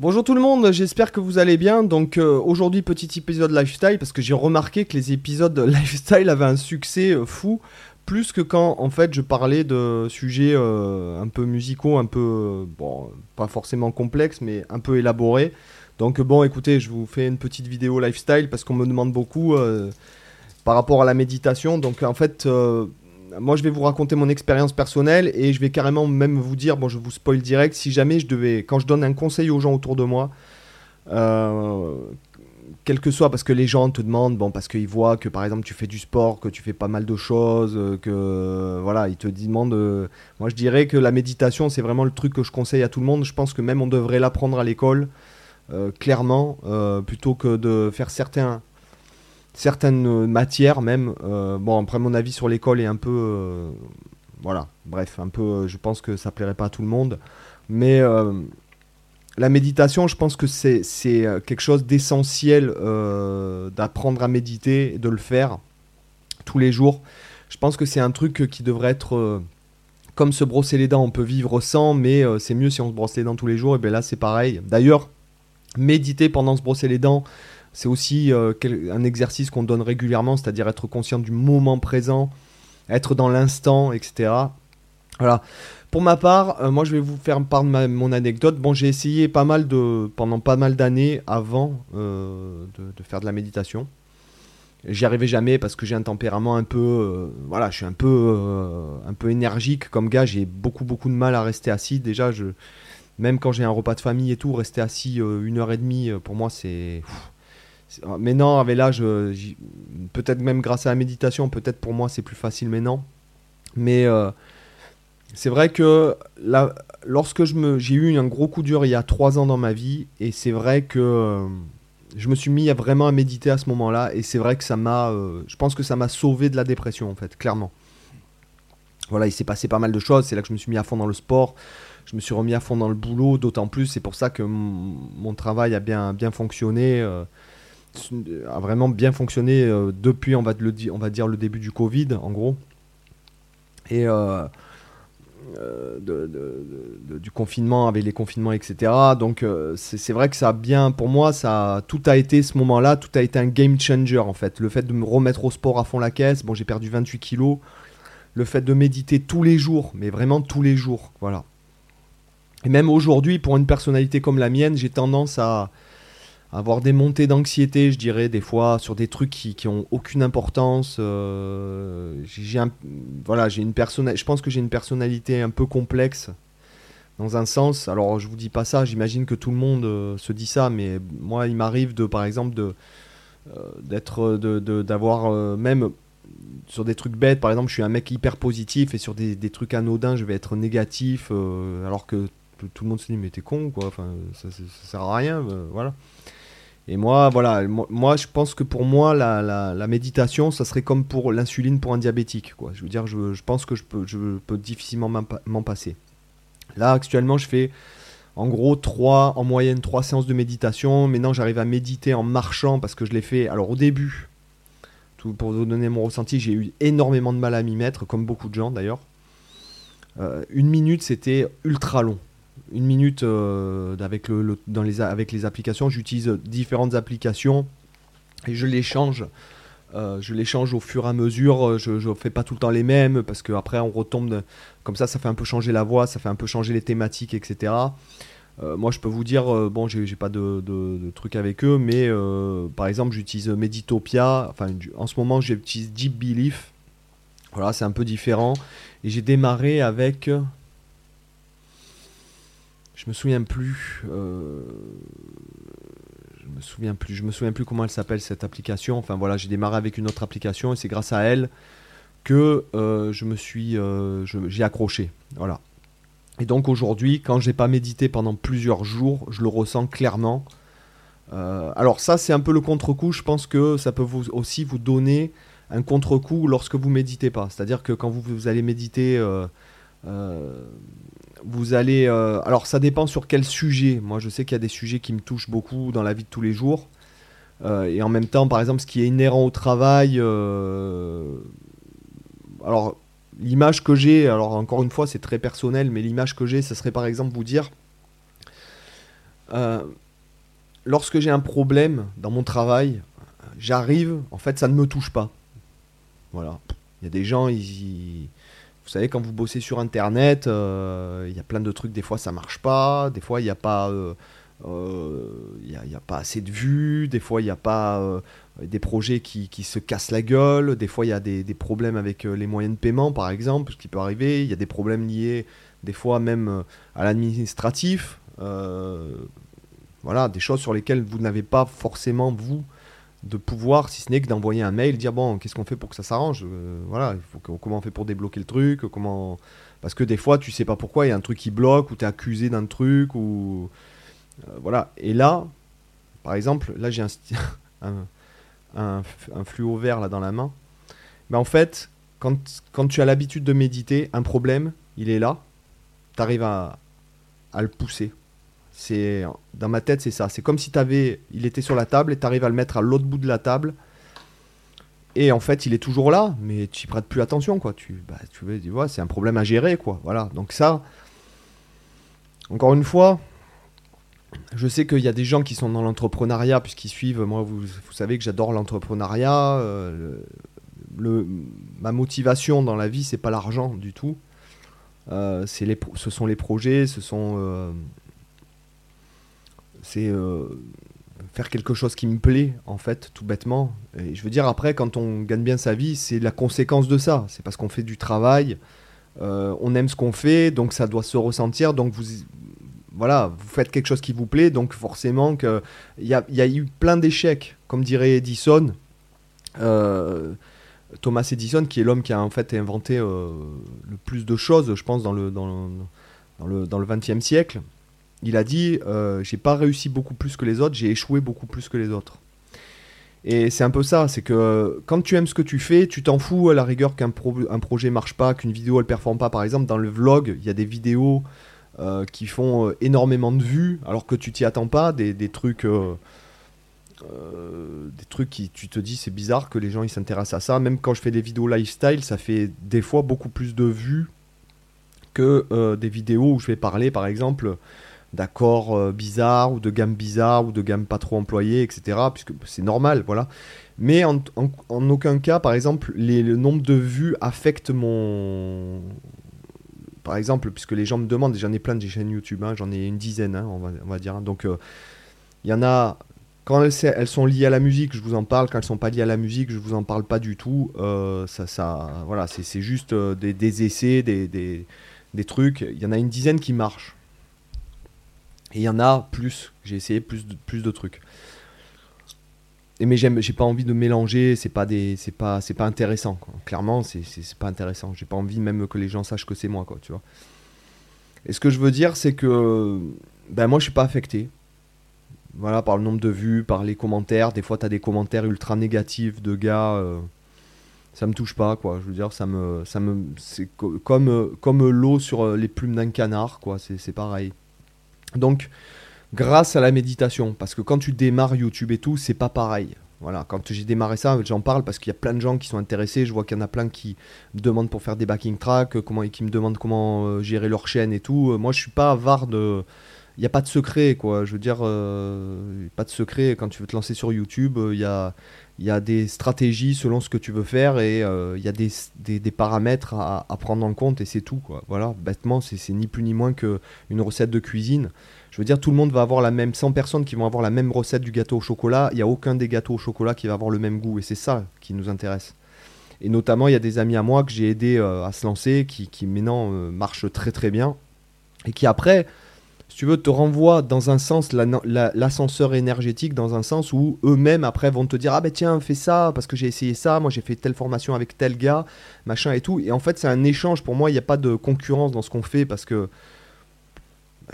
Bonjour tout le monde, j'espère que vous allez bien. Donc euh, aujourd'hui petit épisode lifestyle parce que j'ai remarqué que les épisodes lifestyle avaient un succès euh, fou, plus que quand en fait je parlais de sujets euh, un peu musicaux, un peu bon pas forcément complexes mais un peu élaborés. Donc bon écoutez, je vous fais une petite vidéo lifestyle parce qu'on me demande beaucoup par rapport à la méditation. Donc en fait moi, je vais vous raconter mon expérience personnelle et je vais carrément même vous dire, bon, je vous spoil direct, si jamais je devais, quand je donne un conseil aux gens autour de moi, euh, quel que soit, parce que les gens te demandent, bon, parce qu'ils voient que par exemple tu fais du sport, que tu fais pas mal de choses, que voilà, ils te demandent. Euh, moi, je dirais que la méditation, c'est vraiment le truc que je conseille à tout le monde. Je pense que même on devrait l'apprendre à l'école, euh, clairement, plutôt que de faire certains certaines matières même. Euh, bon, après mon avis sur l'école est un peu, euh, voilà, bref, un peu, euh, je pense que ça plairait pas à tout le monde, mais la méditation, je pense que c'est quelque chose d'essentiel d'apprendre à méditer de le faire tous les jours. Je pense que c'est un truc qui devrait être comme se brosser les dents, on peut vivre sans, mais c'est mieux si on se brosse les dents tous les jours. Et bien là, c'est pareil. D'ailleurs, méditer pendant se brosser les dents, c'est aussi euh, un exercice qu'on donne régulièrement, c'est-à-dire être conscient du moment présent, être dans l'instant, etc. Voilà. Pour ma part, euh, moi je vais vous faire part de mon anecdote. Bon, j'ai essayé pas mal de, pendant pas mal d'années avant euh, de, faire de la méditation. J'y arrivais jamais parce que j'ai un tempérament un peu, voilà, je suis un peu, un peu énergique comme gars. J'ai beaucoup beaucoup de mal à rester assis. Déjà, je, même quand j'ai un repas de famille et tout, rester assis une heure et demie, pour moi c'est, mais non, avec l'âge, peut-être même grâce à la méditation, peut-être pour moi c'est plus facile maintenant. Mais euh, c'est vrai que là, lorsque j'ai eu un gros coup dur il y a trois ans dans ma vie, et c'est vrai que euh, je me suis mis à vraiment à méditer à ce moment-là, et c'est vrai que ça m'a, euh, je pense que ça m'a sauvé de la dépression en fait, clairement. Voilà, il s'est passé pas mal de choses, c'est là que je me suis mis à fond dans le sport, je me suis remis à fond dans le boulot, d'autant plus, c'est pour ça que mon travail a bien, bien fonctionné a vraiment bien fonctionné euh, depuis, on va, le, on va dire, le début du Covid, en gros. Et euh, euh, du confinement, avec les confinements, etc. Donc, c'est vrai que ça a bien, pour moi, ça, tout a été ce moment-là, tout a été un game changer, en fait. Le fait de me remettre au sport à fond la caisse, bon, j'ai perdu 28 kilos. Le fait de méditer tous les jours, mais vraiment tous les jours, voilà. Et même aujourd'hui, pour une personnalité comme la mienne, j'ai tendance à, avoir des montées d'anxiété, je dirais, des fois, sur des trucs qui, qui ont aucune importance. Euh, voilà, j'ai une je pense que j'ai une personnalité un peu complexe, dans un sens. Alors, je vous dis pas ça, j'imagine que tout le monde euh, se dit ça, mais moi, il m'arrive de, par exemple, euh, d'être, d'avoir même sur des trucs bêtes, par exemple, je suis un mec hyper positif et sur des, des trucs anodins, je vais être négatif, alors que tout le monde se dit mais t'es con quoi, enfin ça, ça, ça sert à rien, voilà. Et moi, voilà, moi, je pense que pour moi, la, méditation, ça serait comme pour l'insuline pour un diabétique. Je veux dire, je, pense que je peux, difficilement m'en passer. Là, actuellement, je fais en gros 3, en moyenne 3 séances de méditation. Maintenant, j'arrive à méditer en marchant parce que je l'ai fait. Alors, au début, pour vous donner mon ressenti, j'ai eu énormément de mal à m'y mettre, comme beaucoup de gens d'ailleurs. Euh, une minute, c'était ultra long une minute euh, avec, le, dans les, avec les applications. J'utilise différentes applications et je les change. Euh, je les change au fur et à mesure. Je ne fais pas tout le temps les mêmes parce qu'après on retombe. comme ça, ça fait un peu changer la voix, ça fait un peu changer les thématiques, etc. Euh, moi, je peux vous dire, bon, j'ai pas de, de, trucs avec eux, mais par exemple, j'utilise Meditopia. Enfin, en ce moment, j'utilise Deep Belief. Voilà, c'est un peu différent. Et j'ai démarré avec je me souviens plus. Euh, je me souviens plus. Je me souviens plus comment elle s'appelle cette application. Enfin voilà, j'ai démarré avec une autre application et c'est grâce à elle que euh, je me suis, euh, j'ai accroché. Voilà. Et donc aujourd'hui, quand j'ai pas médité pendant plusieurs jours, je le ressens clairement. alors ça, c'est un peu le contre-coup. Je pense que ça peut vous aussi vous donner un contre-coup lorsque vous méditez pas. C'est-à-dire que quand vous allez méditer vous allez. Euh, alors, ça dépend sur quel sujet. Moi, je sais qu'il y a des sujets qui me touchent beaucoup dans la vie de tous les jours. Euh, et en même temps, par exemple, ce qui est inhérent au travail. Euh, alors, l'image que j'ai, alors encore une fois, c'est très personnel, mais l'image que j'ai, ce serait par exemple vous dire. lorsque j'ai un problème dans mon travail, j'arrive, en fait, ça ne me touche pas. Voilà. Il y a des gens, ils, vous savez, quand vous bossez sur Internet, euh, il y a plein de trucs, des fois ça marche pas, des fois il n'y a pas... Euh, il n'y a, pas assez de vues, des fois il n'y a pas des projets qui, se cassent la gueule, des fois il y a des, des, problèmes avec les moyens de paiement par exemple, ce qui peut arriver, il y a des problèmes liés des fois même à l'administratif, voilà, des choses sur lesquelles vous n'avez pas forcément, vous, de pouvoir, si ce n'est que d'envoyer un mail, dire bon, qu'est-ce qu'on fait pour que ça s'arrange euh, Voilà, comment on fait pour débloquer le truc comment... Parce que des fois, tu sais pas pourquoi, il y a un truc qui bloque, ou tu es accusé d'un truc, ou. Euh, voilà. Et là, par exemple, là j'ai un, fluo vert là dans la main. Mais en fait, quand, tu as l'habitude de méditer, un problème, il est là, tu arrives à le pousser. C'est dans ma tête, c'est ça. C'est comme si avais, il était sur la table et tu arrives à le mettre à l'autre bout de la table. Et en fait, il est toujours là, mais tu prêtes plus attention, quoi. Tu, bah, tu vois, c'est un problème à gérer, quoi. Voilà. Donc ça, encore une fois, je sais qu'il y a des gens qui sont dans l'entrepreneuriat puisqu'ils suivent. Moi, vous, savez que j'adore l'entrepreneuriat. Euh, le, ma motivation dans la vie, c'est pas l'argent du tout. Euh, les, ce sont les projets, ce sont euh, c'est euh, faire quelque chose qui me plaît, en fait, tout bêtement. Et je veux dire, après, quand on gagne bien sa vie, c'est la conséquence de ça. C'est parce qu'on fait du travail, euh, on aime ce qu'on fait, donc ça doit se ressentir. Donc vous, voilà, vous faites quelque chose qui vous plaît, donc forcément qu'il y a, y a eu plein d'échecs, comme dirait Edison. Euh, Thomas Edison, qui est l'homme qui a en fait inventé le plus de choses, je pense, dans le, dans dans le, dans le 20e siècle il a dit euh, j'ai pas réussi beaucoup plus que les autres, j'ai échoué beaucoup plus que les autres. Et c'est un peu ça, c'est que quand tu aimes ce que tu fais, tu t'en fous à la rigueur qu'un un projet marche pas, qu'une vidéo elle performe pas. Par exemple, dans le vlog, il y a des vidéos euh, qui font euh, énormément de vues alors que tu t'y attends pas, des, trucs. des trucs qui tu te dis c'est bizarre que les gens ils s'intéressent à ça même quand je fais des vidéos lifestyle ça fait des fois beaucoup plus de vues que des vidéos où je vais parler par exemple d'accords euh, bizarres ou de gammes bizarres ou de gammes pas trop employées, etc. Puisque c'est normal, voilà. Mais en, aucun cas, par exemple, le nombre de vues affecte mon. Par exemple, puisque les gens me demandent, j'en ai plein de chaînes YouTube, hein, j'en ai une dizaine, hein, on, va, dire. Hein. donc, il euh, y en a. Quand elles, sont liées à la musique, je vous en parle. Quand elles sont pas liées à la musique, je vous en parle pas du tout. Euh, ça, ça, voilà, c'est juste des, essais, des, des, des trucs. Il y en a une dizaine qui marchent. Et il y en a plus. J'ai essayé plus de, plus de trucs. Et mais j'ai pas envie de mélanger. C'est pas des, c'est pas, c'est pas intéressant. Clairement, c'est, pas intéressant. J'ai pas envie même que les gens sachent que c'est moi, quoi. Tu vois. Et ce que je veux dire, c'est que, ben moi, je suis pas affecté. Voilà, par le nombre de vues, par les commentaires. Des fois, tu as des commentaires ultra négatifs de gars. Euh, ça me touche pas, quoi. Je veux dire, ça me, ça me, c'est comme, comme l'eau sur les plumes d'un canard, quoi. C'est, c'est pareil. Donc, grâce à la méditation, parce que quand tu démarres YouTube et tout, c'est pas pareil. Voilà, quand j'ai démarré ça, j'en parle parce qu'il y a plein de gens qui sont intéressés. Je vois qu'il y en a plein qui me demandent pour faire des backing tracks, comment, qui me demandent comment euh, gérer leur chaîne et tout. Euh, moi, je suis pas avare de. Il n'y a pas de secret, quoi. Je veux dire, pas de secret. Quand tu veux te lancer sur YouTube, il y a, y, a, des stratégies selon ce que tu veux faire et il y a des, des, paramètres à, prendre en compte et c'est tout, quoi. Voilà, bêtement, c'est ni plus ni moins qu'une recette de cuisine. Je veux dire, tout le monde va avoir la même, 100 personnes qui vont avoir la même recette du gâteau au chocolat. Il n'y a aucun des gâteaux au chocolat qui va avoir le même goût. Et c'est ça qui nous intéresse. Et notamment, il y a des amis à moi que j'ai aidé euh, à se lancer, qui, qui maintenant euh, marchent très très bien. Et qui après, si tu veux, te renvoient dans un sens, l'ascenseur énergétique, dans un sens où eux-mêmes après vont te dire Ah ben tiens, fais ça, parce que j'ai essayé ça, moi j'ai fait telle formation avec tel gars, machin et tout. Et en fait, c'est un échange. Pour moi, il n'y a pas de concurrence dans ce qu'on fait parce que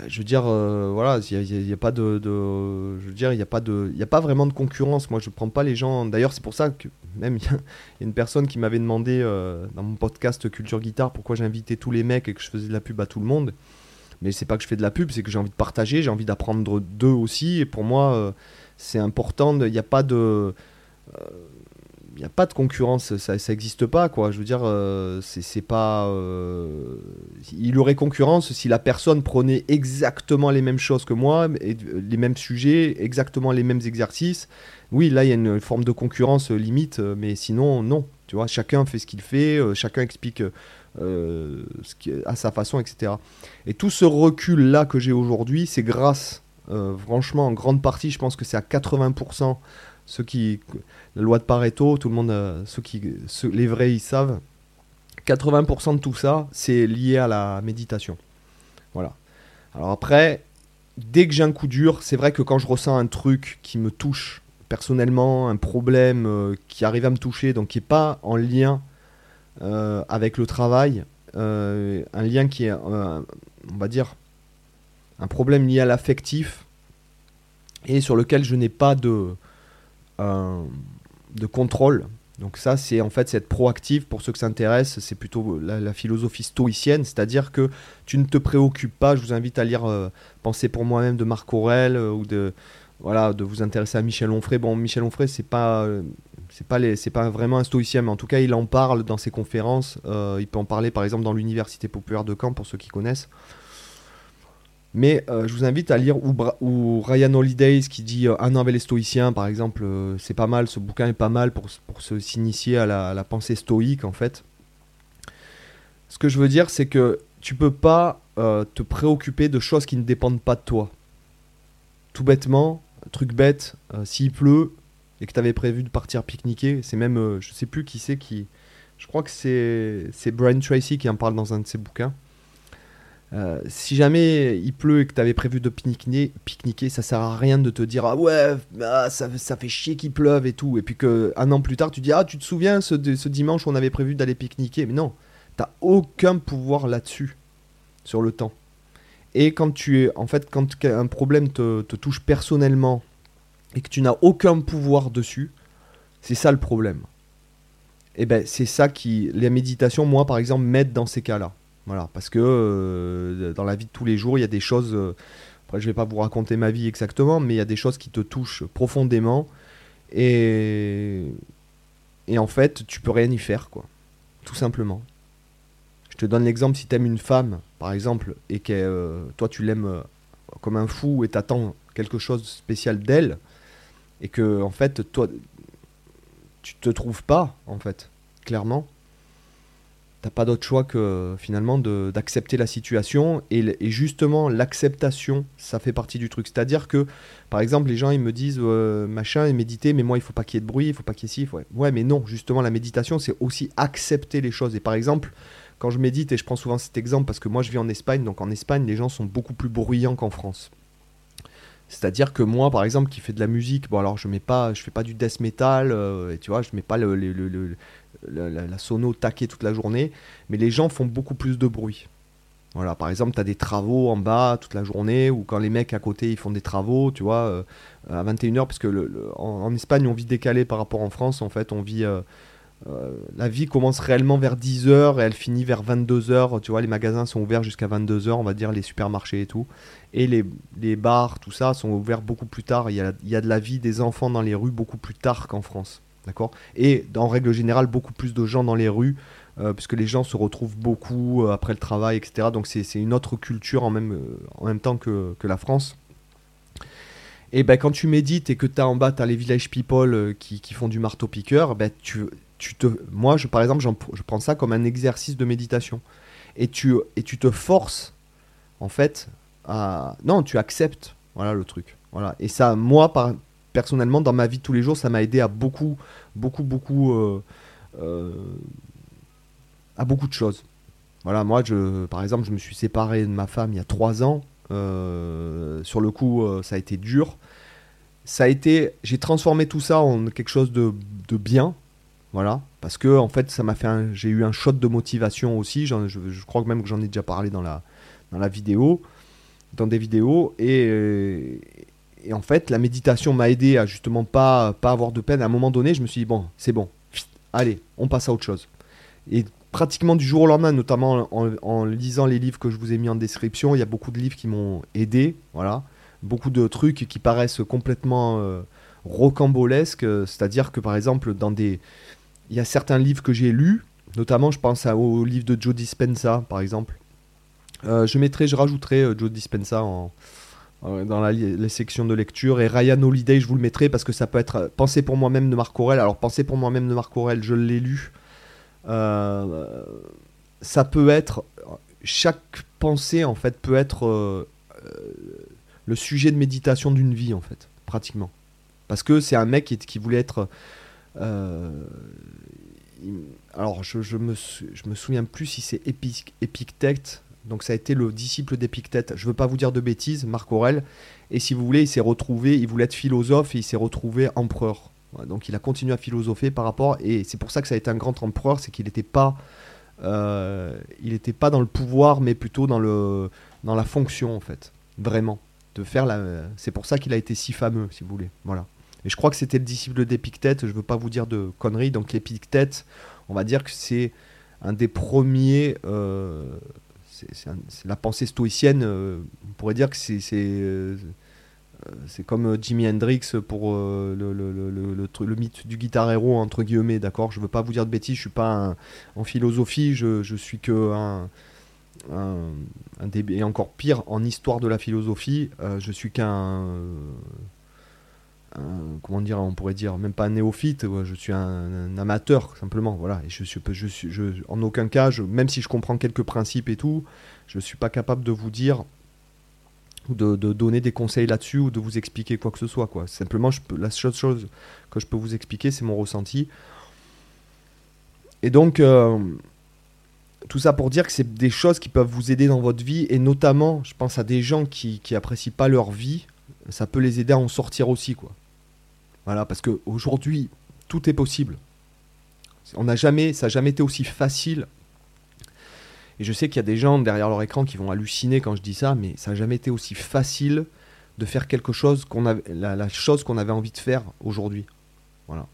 je veux dire, euh, voilà, il n'y a, pas de, je veux dire, il a pas de, il a pas vraiment de concurrence. Moi, je prends pas les gens. D'ailleurs, c'est pour ça que même il y, a une personne qui m'avait demandé euh, dans mon podcast Culture Guitare pourquoi j'invitais tous les mecs et que je faisais de la pub à tout le monde. Mais c'est pas que je fais de la pub, c'est que j'ai envie de partager, j'ai envie d'apprendre d'eux aussi. Et pour moi, euh, c'est important. Il n'y a pas de il n'y a pas de concurrence, ça n'existe pas, quoi. Je veux dire, euh, c'est pas. Euh, il aurait concurrence si la personne prenait exactement les mêmes choses que moi, les mêmes sujets, exactement les mêmes exercices. Oui, là, il y a une forme de concurrence limite, mais sinon, non. Tu vois, chacun fait ce qu'il fait, chacun explique à sa façon, etc. Et tout ce recul-là que j'ai aujourd'hui, c'est grâce, franchement, en grande partie, je pense que c'est à 80% ceux qui, la loi de Pareto, tout le monde, euh, ceux qui, les vrais, ils savent. 80% de tout ça, c'est lié à la méditation. Voilà. Alors après, dès que j'ai un coup dur, c'est vrai que quand je ressens un truc qui me touche personnellement, un problème euh, qui arrive à me toucher, donc qui n'est pas en lien euh, avec le travail, un lien qui est, on va dire, un problème lié à l'affectif, et sur lequel je n'ai pas de, de contrôle. Donc ça, c'est en fait cette proactive, pour ceux que ça intéresse, c'est plutôt la, philosophie stoïcienne, c'est-à-dire que tu ne te préoccupes pas, je vous invite à lire euh, Penser pour moi-même de Marc Aurel, euh, ou de, voilà, de vous intéresser à Michel Onfray. Bon, Michel Onfray, c'est pas... Euh, c'est pas, les, pas vraiment un stoïcien, mais en tout cas, il en parle dans ses conférences. il peut en parler, par exemple, dans l'Université populaire de Caen, pour ceux qui connaissent. Mais euh, je vous invite à lire ou, Ryan Holidays qui dit euh, Un an avec les stoïciens, par exemple. Euh, c'est pas mal, ce bouquin est pas mal pour, pour s'initier à la, pensée stoïque, en fait. Ce que je veux dire, c'est que tu peux pas te préoccuper de choses qui ne dépendent pas de toi. Tout bêtement, truc bête, s'il pleut et que tu avais prévu de partir pique-niquer, c'est même, je sais plus qui c'est qui. Je crois que c'est Brian Tracy qui en parle dans un de ses bouquins. Euh, si jamais il pleut et que tu avais prévu de pique-niquer, pique ça sert à rien de te dire ah ouais ah, ça, ça, fait chier qu'il pleuve et tout et puis que un an plus tard tu dis ah tu te souviens ce, ce dimanche on avait prévu d'aller pique-niquer mais non t'as aucun pouvoir là-dessus sur le temps et quand tu es en fait quand un problème te touche personnellement et que tu n'as aucun pouvoir dessus c'est ça le problème et ben c'est ça qui les méditations moi par exemple m'aident dans ces cas là voilà, parce que euh, dans la vie de tous les jours, il y a des choses. Euh, après, je vais pas vous raconter ma vie exactement, mais il y a des choses qui te touchent profondément. Et, et en fait, tu peux rien y faire, quoi. Tout simplement. Je te donne l'exemple si tu aimes une femme, par exemple, et que euh, toi tu l'aimes comme un fou et t'attends quelque chose de spécial d'elle, et que en fait, toi, tu te trouves pas, en fait, clairement. T'as pas d'autre choix que finalement d'accepter la situation. Et, justement l'acceptation ça fait partie du truc. C'est à dire que par exemple les gens ils me disent euh, machin et méditer mais moi il faut pas qu'il y ait de bruit il faut pas qu'il y ait ci ouais. ouais mais non justement la méditation c'est aussi accepter les choses. Et par exemple quand je médite et je prends souvent cet exemple parce que moi je vis en Espagne donc en Espagne les gens sont beaucoup plus bruyants qu'en France c'est-à-dire que moi, par exemple, qui fais de la musique, bon alors je mets pas, je fais pas du death metal, euh, tu vois, je mets pas le, la, sono taquée toute la journée, mais les gens font beaucoup plus de bruit. Voilà, par exemple, tu as des travaux en bas toute la journée, ou quand les mecs à côté ils font des travaux, tu vois, euh, à 21h, parce que en, Espagne on vit décalé par rapport en France, en fait, on vit. Euh, euh, la vie commence réellement vers 10h et elle finit vers 22h. Tu vois, les magasins sont ouverts jusqu'à 22h, on va dire, les supermarchés et tout. Et les, les bars, tout ça, sont ouverts beaucoup plus tard. Il y, a, il y a de la vie des enfants dans les rues beaucoup plus tard qu'en France. D'accord? Et en règle générale, beaucoup plus de gens dans les rues, euh, puisque les gens se retrouvent beaucoup euh, après le travail, etc. Donc c'est une autre culture en même, en même temps que, que, la France. Et ben, quand tu médites et que tu as en bas, tu as les village people qui, qui, font du marteau-piqueur, ben, tu, tu te, moi, je, par exemple, je prends ça comme un exercice de méditation. Et tu, et tu te forces, en fait, à... Non, tu acceptes, voilà le truc. Voilà. Et ça, moi, par, personnellement, dans ma vie de tous les jours, ça m'a aidé à beaucoup, beaucoup, beaucoup, euh, euh, à beaucoup de choses. Voilà, moi, je, par exemple, je me suis séparé de ma femme il y a trois ans. Euh, sur le coup, ça a été dur. Ça a été, j'ai transformé tout ça en quelque chose de, de bien, voilà, parce que en fait, ça m'a fait, j'ai eu un shot de motivation aussi. Je, je, crois même que j'en ai déjà parlé dans la, dans la vidéo, dans des vidéos, et, et en fait, la méditation m'a aidé à justement pas, pas avoir de peine. À un moment donné, je me suis dit, bon, c'est bon, allez, on passe à autre chose. Et pratiquement du jour au lendemain, notamment en, lisant les livres que je vous ai mis en description, il y a beaucoup de livres qui m'ont aidé, voilà. Beaucoup de trucs qui paraissent complètement euh, rocambolesque. C'est-à-dire que par exemple, dans des, il y a certains livres que j'ai lus, notamment je pense au livre de Joe Dispenza, par exemple. je mettrai, je rajouterai Joe Dispenza en, dans les sections de lecture. Et Ryan Holiday, je vous le mettrai parce que ça peut être Pensée pour moi-même de Marc Aurel. Alors, Pensée pour moi-même de Marc Aurel, je l'ai lu. Euh, ça peut être. Chaque pensée, en fait, peut être euh, le sujet de méditation d'une vie, en fait, pratiquement. Parce que c'est un mec qui voulait être. Euh, alors, je, me, souviens plus si c'est Épictète donc ça a été le disciple d'Épictète. Je ne veux pas vous dire de bêtises, Marc Aurel. Et si vous voulez, il s'est retrouvé, il voulait être philosophe et il s'est retrouvé empereur. donc il a continué à philosopher par rapport, et c'est pour ça que ça a été un grand empereur, c'est qu'il n'était pas, euh, pas dans le pouvoir, mais plutôt dans le, dans la fonction en fait, vraiment, de faire la. C'est pour ça qu'il a été si fameux, si vous voulez. Voilà. Et je crois que c'était le disciple d'Épictète. Je ne veux pas vous dire de conneries. Donc l'Épictète, on va dire que c'est un des premiers. Euh, c'est la pensée stoïcienne. Euh, on pourrait dire que c'est euh, comme Jimi Hendrix pour euh, le, mythe du guitar héros entre guillemets, d'accord? Je veux pas vous dire de bêtises, je suis pas en philosophie, je, suis que un, et encore pire en histoire de la philosophie, je suis qu'un comment dire, on pourrait dire même pas un néophyte, je suis un, amateur simplement, voilà. Et je suis, je suis, je, en aucun cas, même si je comprends quelques principes et tout, je suis pas capable de vous dire ou de, donner des conseils là-dessus ou de vous expliquer quoi que ce soit, quoi. Simplement, la seule chose que je peux vous expliquer, c'est mon ressenti. Et donc, euh, tout ça pour dire que c'est des choses qui peuvent vous aider dans votre vie, et notamment, je pense à des gens qui, qui apprécient pas leur vie, ça peut les aider à en sortir aussi, quoi. Voilà, parce qu'aujourd'hui, tout est possible. On n'a jamais, ça n'a jamais été aussi facile. Et je sais qu'il y a des gens derrière leur écran qui vont halluciner quand je dis ça, mais ça n'a jamais été aussi facile de faire quelque chose qu'on avait, la, chose qu'on avait envie de faire aujourd'hui. Voilà.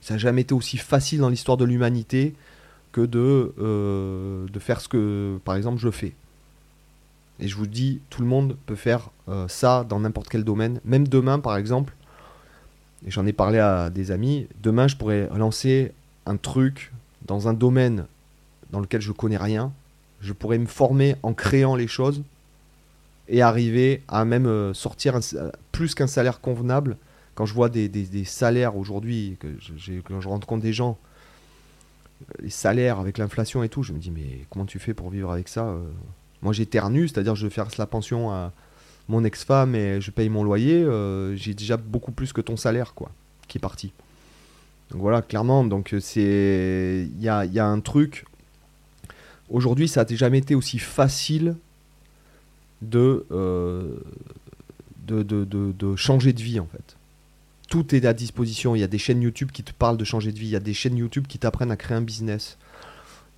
Ça n'a jamais été aussi facile dans l'histoire de l'humanité que de, euh, de faire ce que, par exemple, je fais. Et je vous dis, tout le monde peut faire euh, ça dans n'importe quel domaine. Même demain, par exemple, et j'en ai parlé à des amis, demain je pourrais lancer un truc dans un domaine dans lequel je connais rien, je pourrais me former en créant les choses et arriver à même euh, sortir plus qu'un salaire convenable. Quand je vois des, salaires aujourd'hui, que quand je rentre compte des gens, euh, les salaires avec l'inflation et tout, je me dis mais comment tu fais pour vivre avec ça euh? Moi j'éternue, c'est-à-dire je vais faire la pension à, mon ex-femme et je paye mon loyer, euh, j'ai déjà beaucoup plus que ton salaire, quoi, qui est parti. Donc voilà, clairement, donc euh, c'est. Il y a, y a, un truc. Aujourd'hui, ça n'a jamais été aussi facile euh, de, de, de, de, changer de vie, en fait. Tout est à disposition. Il y a des chaînes YouTube qui te parlent de changer de vie. Il y a des chaînes YouTube qui t'apprennent à créer un business.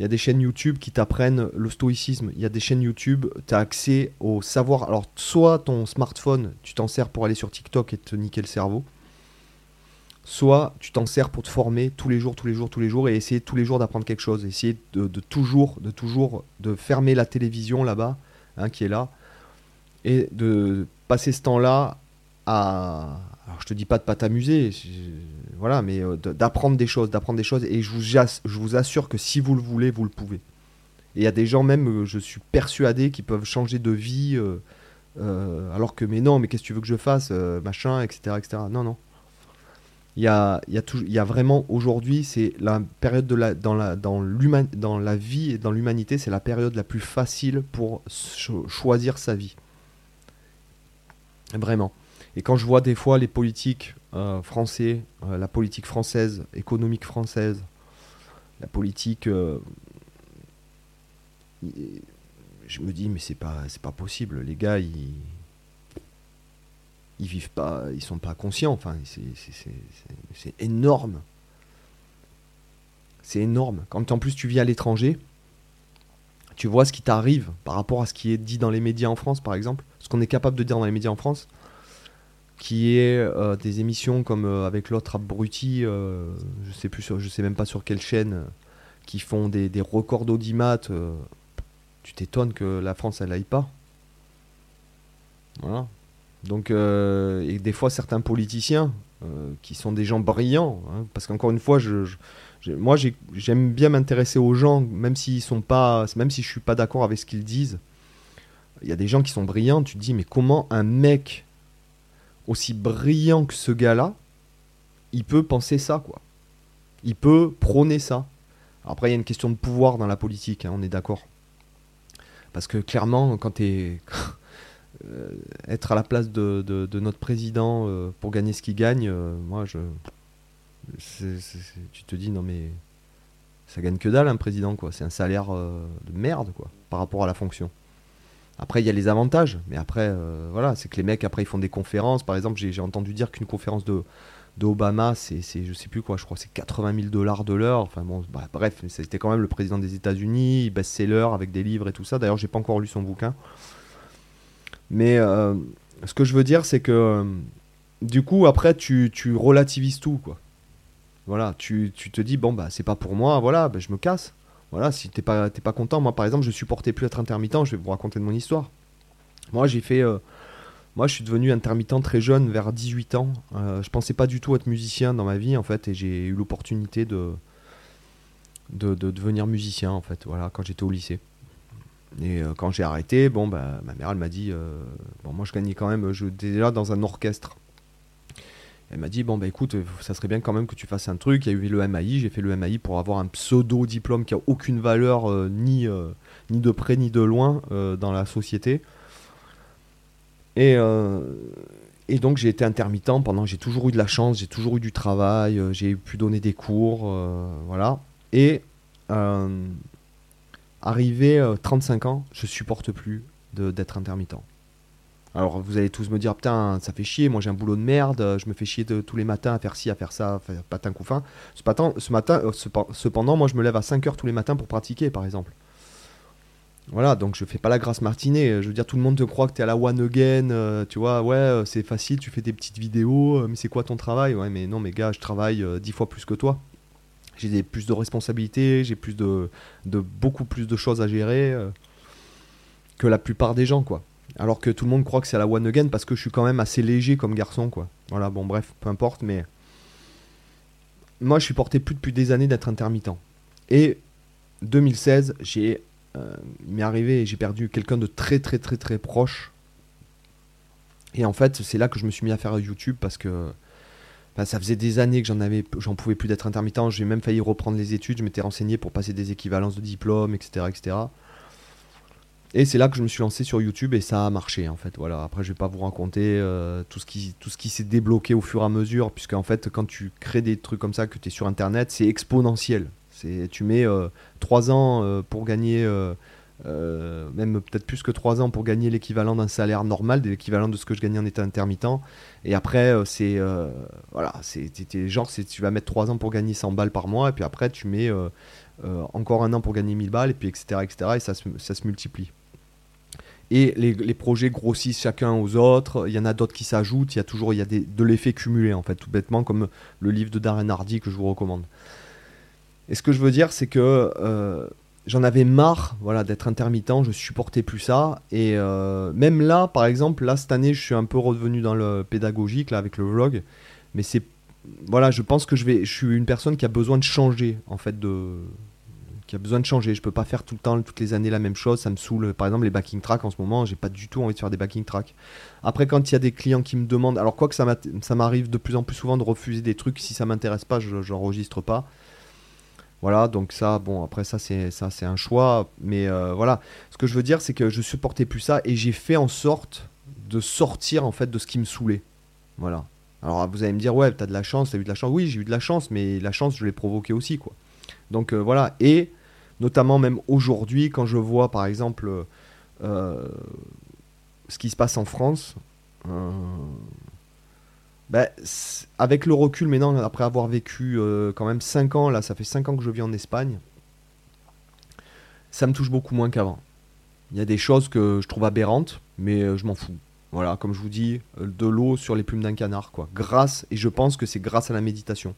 Il y a des chaînes YouTube qui t'apprennent le stoïcisme. Il y a des chaînes YouTube, tu as accès au savoir. Alors, soit ton smartphone, tu t'en sers pour aller sur TikTok et te niquer le cerveau. Soit tu t'en sers pour te former tous les jours, tous les jours, tous les jours et essayer tous les jours d'apprendre quelque chose. Essayer de, toujours, de toujours, de fermer la télévision là-bas, hein, qui est là, et de passer ce temps-là à, alors je te dis pas de pas t'amuser, voilà, mais euh, d'apprendre des choses, d'apprendre des choses, et je vous, je vous assure que si vous le voulez, vous le pouvez. Et il y a des gens même, euh, je suis persuadé, qui peuvent changer de vie, euh, alors que mais non, mais qu'est-ce que tu veux que je fasse, machin, etc., etc. Non, non. Il y a, il y a, il y a vraiment aujourd'hui, c'est la période de la, dans, la, dans, dans la vie et dans l'humanité, c'est la période la plus facile pour choisir sa vie. Vraiment. Et quand je vois des fois les politiques euh, français, euh, la politique française, économique française, la politique, euh, je me dis mais c'est pas c'est pas possible. Les gars ils ils vivent pas, ils sont pas conscients. Enfin c'est énorme. C'est énorme. Quand en plus tu vis à l'étranger, tu vois ce qui t'arrive par rapport à ce qui est dit dans les médias en France, par exemple, ce qu'on est capable de dire dans les médias en France qui est euh, des émissions comme euh, avec l'autre abruti, euh, je sais plus, sais même pas sur quelle chaîne, qui font des, des records d'audimat. tu t'étonnes que la France elle aille pas. Voilà. Donc, et des fois, certains politiciens qui sont des gens brillants, hein, parce qu'encore une fois, moi, j'aime bien m'intéresser aux gens, même s'ils sont pas, même si je suis pas d'accord avec ce qu'ils disent. Il y a des gens qui sont brillants. Tu te dis, mais comment un mec aussi brillant que ce gars-là, il peut penser ça, quoi Il peut prôner ça. Après, il y a une question de pouvoir dans la politique, hein, on est d'accord. Parce que clairement, quand tu es. Euh, être à la place de, notre président euh, pour gagner ce qu'il gagne, euh, moi, je. tu te dis, non, mais. Ça gagne que dalle, un président, quoi. C'est un salaire de merde, quoi, par rapport à la fonction. Après, il y a les avantages, mais après, voilà, c'est que les mecs, après, ils font des conférences. Par exemple, j'ai entendu dire qu'une conférence de, d'Obama, c'est, je sais plus quoi, je crois c'est 80 000 dollars de l'heure. Enfin bon, bah, bref, c'était quand même le président des États-Unis, best-seller avec des livres et tout ça. D'ailleurs, j'ai pas encore lu son bouquin. Mais euh, ce que je veux dire, c'est que euh, du coup, après, tu, relativises tout, quoi. Voilà, tu, tu, te dis, bon, bah, c'est pas pour moi, voilà, bah, je me casse. Voilà, si t'es pas, pas content, moi, par exemple, je supportais plus être intermittent, je vais vous raconter de mon histoire. Moi, j'ai fait. Euh, moi, je suis devenu intermittent très jeune, vers 18 ans. Euh, je pensais pas du tout être musicien dans ma vie, en fait, et j'ai eu l'opportunité de, de, devenir musicien, en fait, voilà, quand j'étais au lycée. Et euh, quand j'ai arrêté, bon, bah, ma mère, elle m'a dit, bon, moi, je gagnais quand même, je déjà dans un orchestre. Elle m'a dit, bon, bah écoute, ça serait bien quand même que tu fasses un truc. Il y a eu le MAI, j'ai fait le MAI pour avoir un pseudo-diplôme qui a aucune valeur, ni, ni de près ni de loin, dans la société. Et, euh, donc j'ai été intermittent pendant, j'ai toujours eu de la chance, j'ai toujours eu du travail, euh, j'ai pu donner des cours, euh, voilà. Et arrivé 35 ans, je supporte plus d'être intermittent. Alors vous allez tous me dire, putain, ça fait chier, moi j'ai un boulot de merde, je me fais chier tous les matins à faire ci, à faire ça, à faire patin couffin. Ce ce matin cependant, moi je me lève à 5 heures tous les matins pour pratiquer, par exemple. Voilà, donc je fais pas la grâce martinée. Je veux dire, tout le monde te croit que tu es à la one again. Euh, tu vois, ouais, euh, c'est facile, tu fais des petites vidéos, euh, mais c'est quoi ton travail? Ouais, mais non, mais gars, je travaille dix fois plus que toi. J'ai plus de responsabilités, j'ai plus de, beaucoup plus de choses à gérer que la plupart des gens, quoi. Alors que tout le monde croit que c'est la one again parce que je suis quand même assez léger comme garçon, quoi. Voilà, bon, bref, peu importe, mais. Moi, je suis porté plus depuis des années d'être intermittent. Et 2016, j'ai euh, il m'est arrivé, j'ai perdu quelqu'un de très très très très proche. Et en fait, c'est là que je me suis mis à faire YouTube parce que ça faisait des années que j'en pouvais plus d'être intermittent. J'ai même failli reprendre les études. Je m'étais renseigné pour passer des équivalences de diplôme, etc., etc. Et c'est là que je me suis lancé sur YouTube et ça a marché en fait. Voilà. Après, je vais pas vous raconter euh, tout ce qui, tout ce qui s'est débloqué au fur et à mesure, puisque en fait, quand tu crées des trucs comme ça, que tu es sur Internet, c'est exponentiel tu mets 3 euh, ans euh, pour gagner, euh, même peut-être plus que 3 ans pour gagner l'équivalent d'un salaire normal, l'équivalent de ce que je gagnais en état intermittent. Et après, c'est voilà, c'est genre tu vas mettre 3 ans pour gagner 100 balles par mois, et puis après tu mets encore un an pour gagner 1000 balles, et puis etc. etc. et ça se, ça se multiplie. Et les, projets grossissent chacun aux autres. Il y en a d'autres qui s'ajoutent. Il y a toujours il y a de l'effet cumulé, en fait, tout bêtement, comme le livre de Darren Hardy que je vous recommande. Et ce que je veux dire, c'est que euh, j'en avais marre voilà, d'être intermittent, je supportais plus ça. Et euh, même là, par exemple, là, cette année, je suis un peu revenu dans le pédagogique là, avec le vlog. Mais c'est. Voilà, je pense que je, vais, je suis une personne qui a besoin de changer, en fait, de, qui a besoin de changer. Je peux pas faire tout le temps, toutes les années la même chose. Ça me saoule. Par exemple, les backing tracks en ce moment, j'ai pas du tout envie de faire des backing tracks. Après, quand il y a des clients qui me demandent, alors quoi que ça m'arrive de plus en plus souvent de refuser des trucs si ça m'intéresse pas, je n'enregistre pas. Voilà, donc ça, bon, après ça, c'est ça, c'est un choix, mais euh, voilà. Ce que je veux dire, c'est que je supportais plus ça et j'ai fait en sorte de sortir en fait de ce qui me saoulait. Voilà. Alors vous allez me dire, ouais, t'as de la chance, t'as eu de la chance. Oui, j'ai eu de la chance, mais la chance, je l'ai provoquée aussi, quoi. Donc euh, voilà. Et notamment même aujourd'hui, quand je vois par exemple euh, ce qui se passe en France, bah, avec le recul maintenant, après avoir vécu euh, quand même 5 ans, là ça fait 5 ans que je vis en Espagne, ça me touche beaucoup moins qu'avant. Il y a des choses que je trouve aberrantes, mais euh, je m'en fous. Voilà, comme je vous dis, euh, de l'eau sur les plumes d'un canard, quoi. Grâce, et je pense que c'est grâce à la méditation.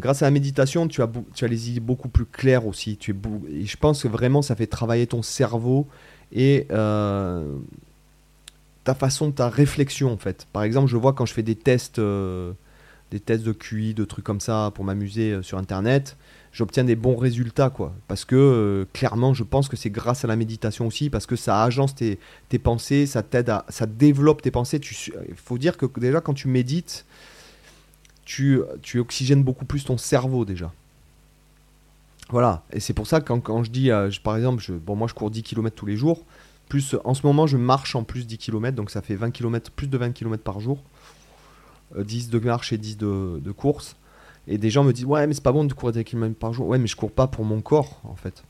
Grâce à la méditation, tu as, tu as les idées beaucoup plus claires aussi. Tu es je pense que vraiment, ça fait travailler ton cerveau et ta façon, ta réflexion en fait. Par exemple, je vois quand je fais des tests, euh, des tests de QI, de trucs comme ça pour m'amuser euh, sur internet, j'obtiens des bons résultats quoi. Parce que euh, clairement, je pense que c'est grâce à la méditation aussi, parce que ça agence tes, tes pensées, ça t'aide à, ça développe tes pensées. Il faut dire que déjà quand tu médites, tu, oxygènes beaucoup plus ton cerveau déjà. Voilà, et c'est pour ça que quand, quand je dis, par exemple, je, bon moi je cours 10 km tous les jours, plus, en ce moment, je marche en plus 10 km, donc ça fait 20 km, plus de 20 km par jour. 10 euh, de marche et 10 de, de, course. Et des gens me disent Ouais, mais c'est pas bon de courir 10 km par jour. Ouais, mais je cours pas pour mon corps, en fait.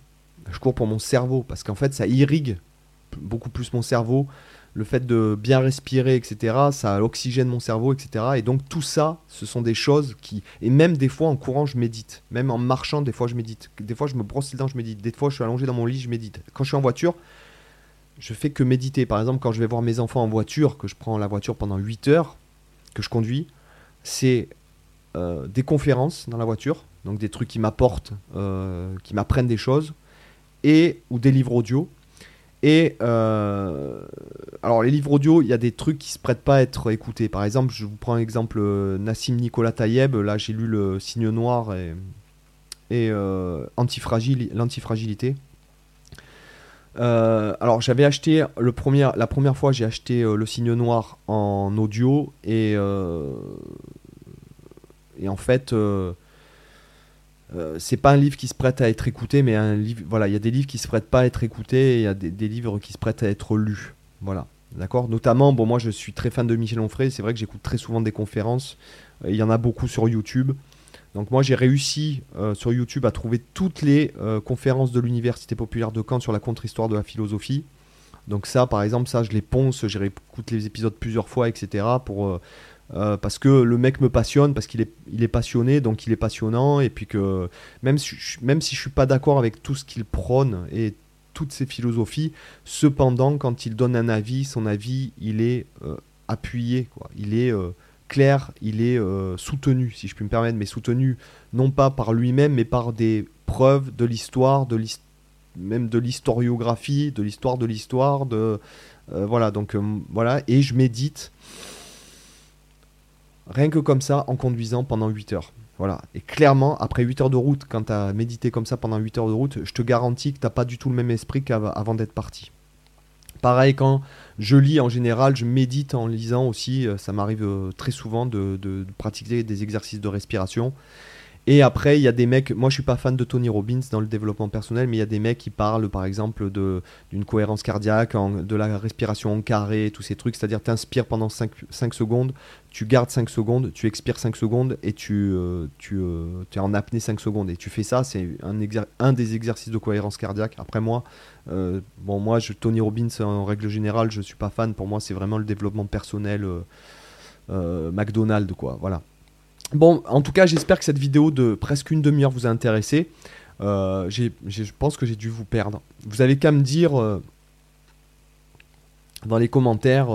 Je cours pour mon cerveau, parce qu'en fait, ça irrigue beaucoup plus mon cerveau. Le fait de bien respirer, etc., ça oxygène mon cerveau, etc. Et donc, tout ça, ce sont des choses qui. Et même des fois, en courant, je médite. Même en marchant, des fois, je médite. Des fois, je me brosse les dents, je médite. Des fois, je suis allongé dans mon lit, je médite. Quand je suis en voiture, je fais que méditer. Par exemple, quand je vais voir mes enfants en voiture, que je prends la voiture pendant 8 heures, que je conduis, c'est euh, des conférences dans la voiture, donc des trucs qui m'apportent, euh, qui m'apprennent des choses, et ou des livres audio. Et euh, alors les livres audio, il y a des trucs qui se prêtent pas à être écoutés. Par exemple, je vous prends l'exemple Nassim Nicolas Tayeb. Là, j'ai lu le Signe Noir et, et l'antifragilité. Euh, alors j'avais acheté le premier, la première fois j'ai acheté euh, le signe noir en audio et, euh, et en fait c'est pas un livre qui se prête à être écouté mais un livre voilà il y a des livres qui se prêtent pas à être écoutés il y a des, livres qui se prêtent à être lus voilà d'accord? Notamment bon moi je suis très fan de Michel Onfray c'est vrai que j'écoute très souvent des conférences il y en a beaucoup sur YouTube donc moi j'ai réussi euh, sur YouTube à trouver toutes les euh, conférences de l'Université populaire de Caen sur la contre-histoire de la philosophie. Donc ça par exemple, ça je les ponce, j'ai réécouté les épisodes plusieurs fois, etc. Pour, euh, parce que le mec me passionne, parce qu'il est, il est passionné, donc il est passionnant, et puis que même si, même si je suis pas d'accord avec tout ce qu'il prône et toutes ses philosophies, cependant quand il donne un avis, son avis il est appuyé, quoi. il est clair, il est euh, soutenu, si je puis me permettre, mais soutenu non pas par lui-même, mais par des preuves de l'histoire, de même de l'historiographie, de l'histoire de l'histoire, de euh, voilà, donc euh, voilà, et je médite rien que comme ça en conduisant pendant 8 heures. Voilà. Et clairement, après 8 heures de route, quand tu as médité comme ça pendant 8 heures de route, je te garantis que tu pas du tout le même esprit qu'avant d'être parti. Pareil, quand je lis en général, je médite en lisant aussi. Euh, ça m'arrive euh, très souvent de, pratiquer des exercices de respiration. Et après, il y a des mecs, moi je suis pas fan de Tony Robbins dans le développement personnel, mais il y a des mecs qui parlent par exemple d'une cohérence cardiaque, de la respiration en carré, tous ces trucs, c'est-à-dire tu inspires pendant 5, 5, secondes, tu gardes 5 secondes, tu expires 5 secondes et tu, euh, tu es en apnée 5 secondes. Et tu fais ça, c'est un, des exercices de cohérence cardiaque. Après moi, euh, bon, moi, je, Tony Robbins, en règle générale, je suis pas fan. Pour moi, c'est vraiment le développement personnel euh, euh, McDonald's, quoi. Voilà. Bon, en tout cas, j'espère que cette vidéo de presque une demi-heure vous a intéressé. je pense que j'ai dû vous perdre. Vous avez qu'à me dire dans les commentaires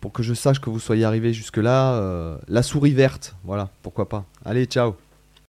pour que je sache que vous soyez arrivé jusque-là. la souris verte, voilà, pourquoi pas. Allez, ciao